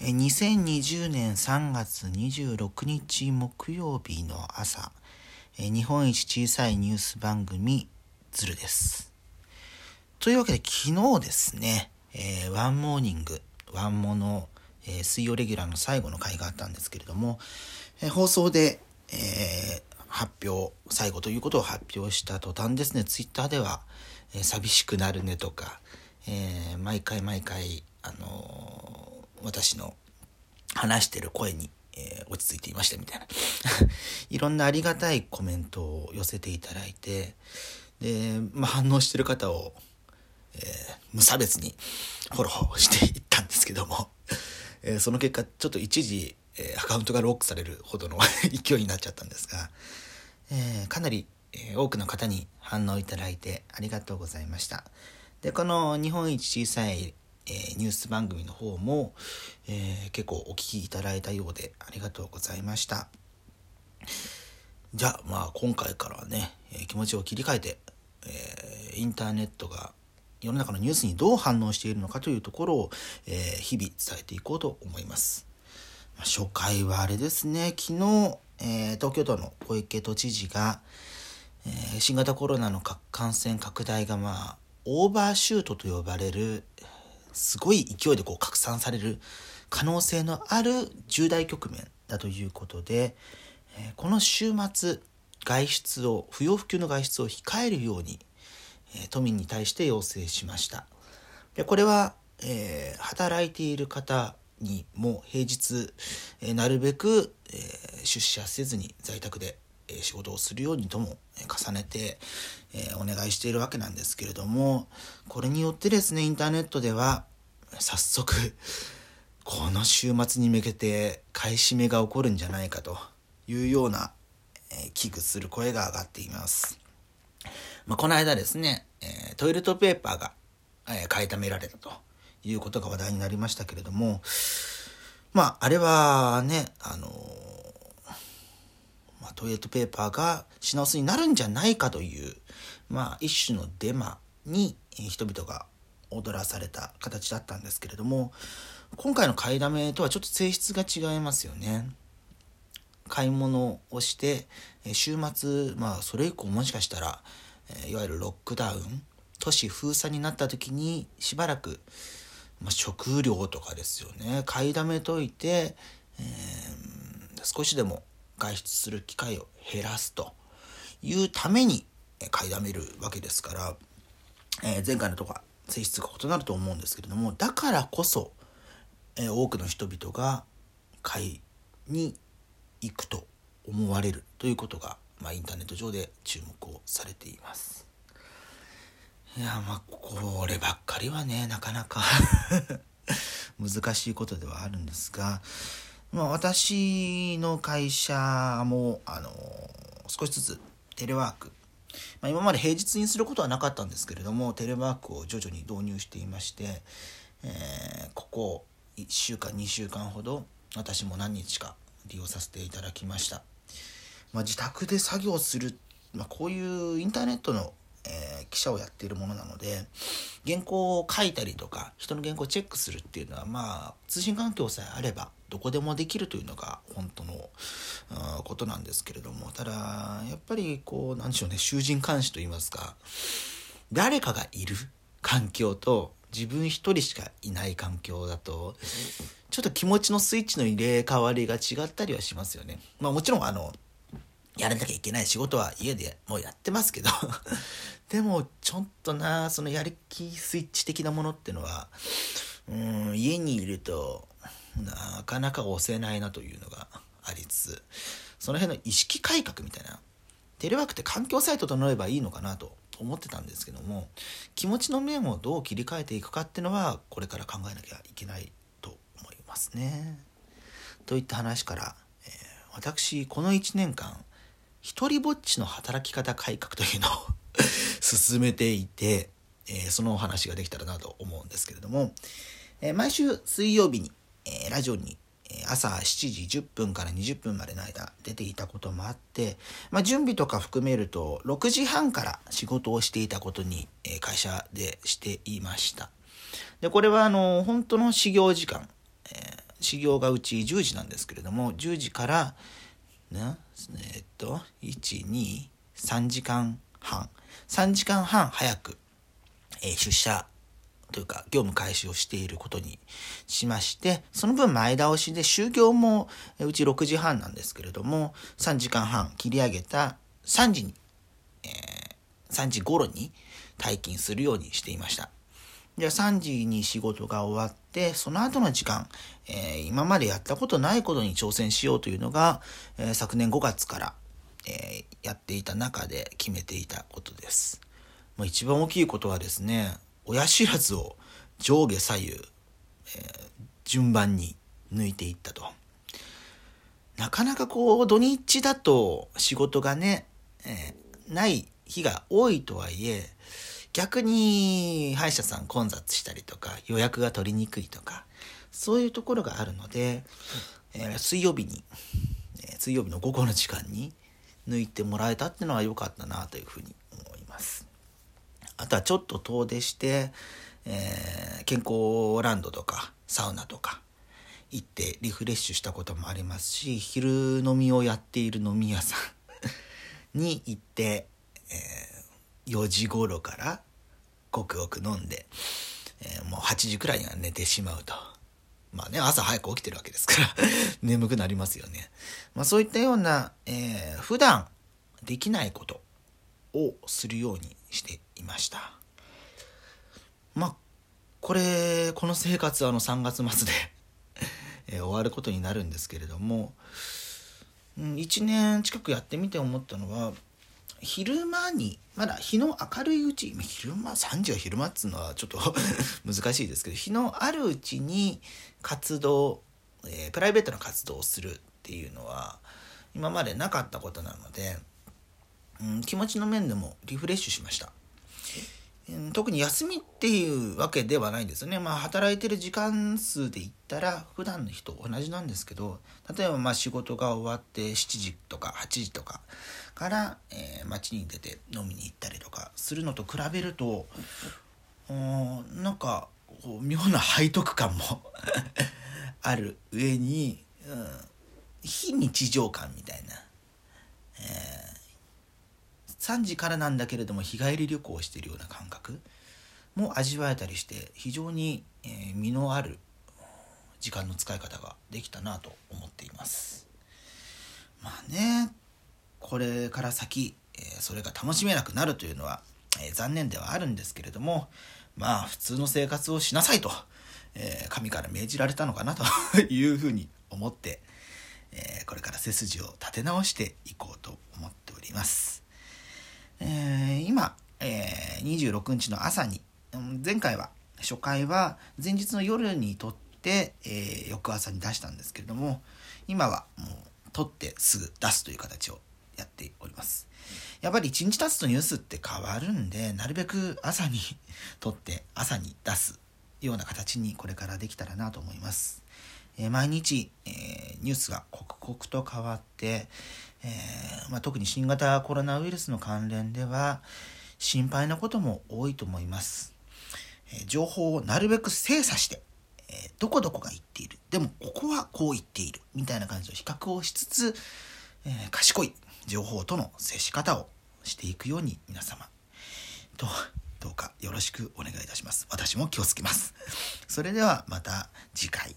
2020年3月26日木曜日の朝、日本一小さいニュース番組、ズルです。というわけで昨日ですね、えー、ワンモーニング、ワンモの、えー、水曜レギュラーの最後の回があったんですけれども、えー、放送で、え、発表、最後ということを発表した途端ですね、ツイッターでは、え、寂しくなるねとか、え、毎回毎回、あの、私の話してる声に、えー、落ち着いていましたみたいな いろんなありがたいコメントを寄せていただいてで、まあ、反応してる方を、えー、無差別にフォローしていったんですけども、えー、その結果ちょっと一時、えー、アカウントがロックされるほどの 勢いになっちゃったんですが、えー、かなり、えー、多くの方に反応いただいてありがとうございました。でこの日本一小さいえー、ニュース番組の方も、えー、結構お聞きいただいたようでありがとうございました。じゃあまあ今回からはね、え、気持ちを切り替えて、えインターネットが世の中のニュースにどう反応しているのかというところを、え日々伝えていこうと思います。まあ、初回はあれですね、昨日、え東京都の小池都知事が、え新型コロナの感染拡大がまあオーバーシュートと呼ばれるすごい勢いでこう拡散される可能性のある重大局面だということで、えこの週末外出を不要不急の外出を控えるように、え都民に対して要請しました。でこれは、えー、働いている方にも平日、え、なるべく、え、出社せずに在宅で、え仕事をするようにとも、え重ねて、えお願いしているわけなんですけれどもこれによってですねインターネットでは早速この週末に向けて買い占めが起こるんじゃないかというような、え、危惧する声が上がっています。まあ、この間ですね、え、トイレットペーパーが、え、買いためられたということが話題になりましたけれども、まあ、あれはね、あのまあ、トイレットペーパーが品薄になるんじゃないかという、まあ、一種のデマに人々が踊らされた形だったんですけれども今回の買いだめとはちょっと性質が違いますよね。買い物をして週末まあそれ以降もしかしたらいわゆるロックダウン都市封鎖になった時にしばらく、まあ、食料とかですよね買いだめといて、えー、少しでも外出する機会を減らすというために買いだめるわけですから、えー、前回のとか性質が異なると思うんですけれどもだからこそ、えー、多くの人々が買いに行くと思われるということが、まあ、インターネット上で注目をされています。いやまあこればっかりはねなかなか 難しいことではあるんですが、まあ、私の会社もあの少しずつテレワーク。まあ、今まで平日にすることはなかったんですけれどもテレワークを徐々に導入していまして、えー、ここ1週間2週間ほど私も何日か利用させていただきました、まあ、自宅で作業する、まあ、こういうインターネットのえー、記者をやっているものなので原稿を書いたりとか人の原稿をチェックするっていうのはまあ通信環境さえあればどこでもできるというのが本当のことなんですけれどもただやっぱりこうなんでしょうね囚人監視といいますか誰かがいる環境と自分一人しかいない環境だとちょっと気持ちのスイッチの入れ替わりが違ったりはしますよね。まあもちろんあのやらなきゃいけない仕事は家でもうやってますけど でもちょっとなそのやる気スイッチ的なものってのはうん家にいるとなかなか押せないなというのがありつつその辺の意識改革みたいなテレワークって環境さえ整えばいいのかなと思ってたんですけども気持ちの面をどう切り替えていくかっていうのはこれから考えなきゃいけないと思いますね。といった話から、えー、私この1年間一人ぼっちの働き方改革というのを 進めていて、えー、そのお話ができたらなと思うんですけれども、えー、毎週水曜日に、えー、ラジオに朝7時10分から20分までの間出ていたこともあって、まあ、準備とか含めると6時半から仕事をしていたことに、会社でしていました。でこれはあの本当の始業時間、え始業がうち10時なんですけれども10時からねえっと123時間半3時間半早く、えー、出社というか業務開始をしていることにしましてその分前倒しで就業もうち6時半なんですけれども3時間半切り上げた3時に、えー、3時頃に退勤するようにしていました。じゃあ3時に仕事が終わって、その後の時間、えー、今までやったことないことに挑戦しようというのが、えー、昨年5月から、えー、やっていた中で決めていたことです。まあ、一番大きいことはですね、親知らずを上下左右、え順番に抜いていったと。なかなかこう土日だと仕事がね、えない日が多いとはいえ、逆に歯医者さん混雑したりとか予約が取りにくいとかそういうところがあるので、えー、水曜日に、えー、水曜日の午後の時間に抜いてもらえたっていうのは良かったなというふうに思います。あとはちょっと遠出して、えー、健康ランドとかサウナとか行ってリフレッシュしたこともありますし昼飲みをやっている飲み屋さんに行って、えー4時頃からごくごく飲んで、えー、もう8時くらいには寝てしまうと。まあね、朝早く起きてるわけですから 眠くなりますよね。まあそういったような、えー、普段できないことをするようにしていました。まあ、これ、この生活はあの3月末で え、終わることになるんですけれども、1年近くやってみて思ったのは、昼間にまだ日の明るいうち昼間3時は昼間っつうのはちょっと 難しいですけど日のあるうちに活動、えー、プライベートな活動をするっていうのは今までなかったことなので、うん、気持ちの面でもリフレッシュしました。特に休みっていうわけではないんですよね。まあ働いてる時間数で言ったら普段の人同じなんですけど例えばまあ仕事が終わって7時とか8時とかから、えー、街に出て飲みに行ったりとかするのと比べるとなんかこう妙な背徳感も ある上に、うん、非日常感みたいな。え3時からなんだけれども日帰り旅行をしているような感覚も味わえたりして非常に、えー、身のある時間の使い方ができたなと思っていますまあねこれから先、え、それが楽しめなくなるというのは、え、残念ではあるんですけれどもまあ普通の生活をしなさいと、え神から命じられたのかなというふうに思って、えこれから背筋を立て直していこうと思っております。今、えー、26日の朝に、前回は、初回は前日の夜に撮って、えー、翌朝に出したんですけれども、今はもう撮ってすぐ出すという形をやっております。やっぱり1日経つとニュースって変わるんで、なるべく朝に 撮って朝に出すような形にこれからできたらなと思います。えー、毎日、えー、ニュースが刻々と変わって、えー、まあ、特に新型コロナウイルスの関連では心配なことも多いと思います。え情報をなるべく精査して、えどこどこが言っている。でもここはこう言っている。みたいな感じの比較をしつつ、え賢い情報との接し方をしていくように皆様とどうかよろしくお願いいたします。私も気をつけます。それではまた次回。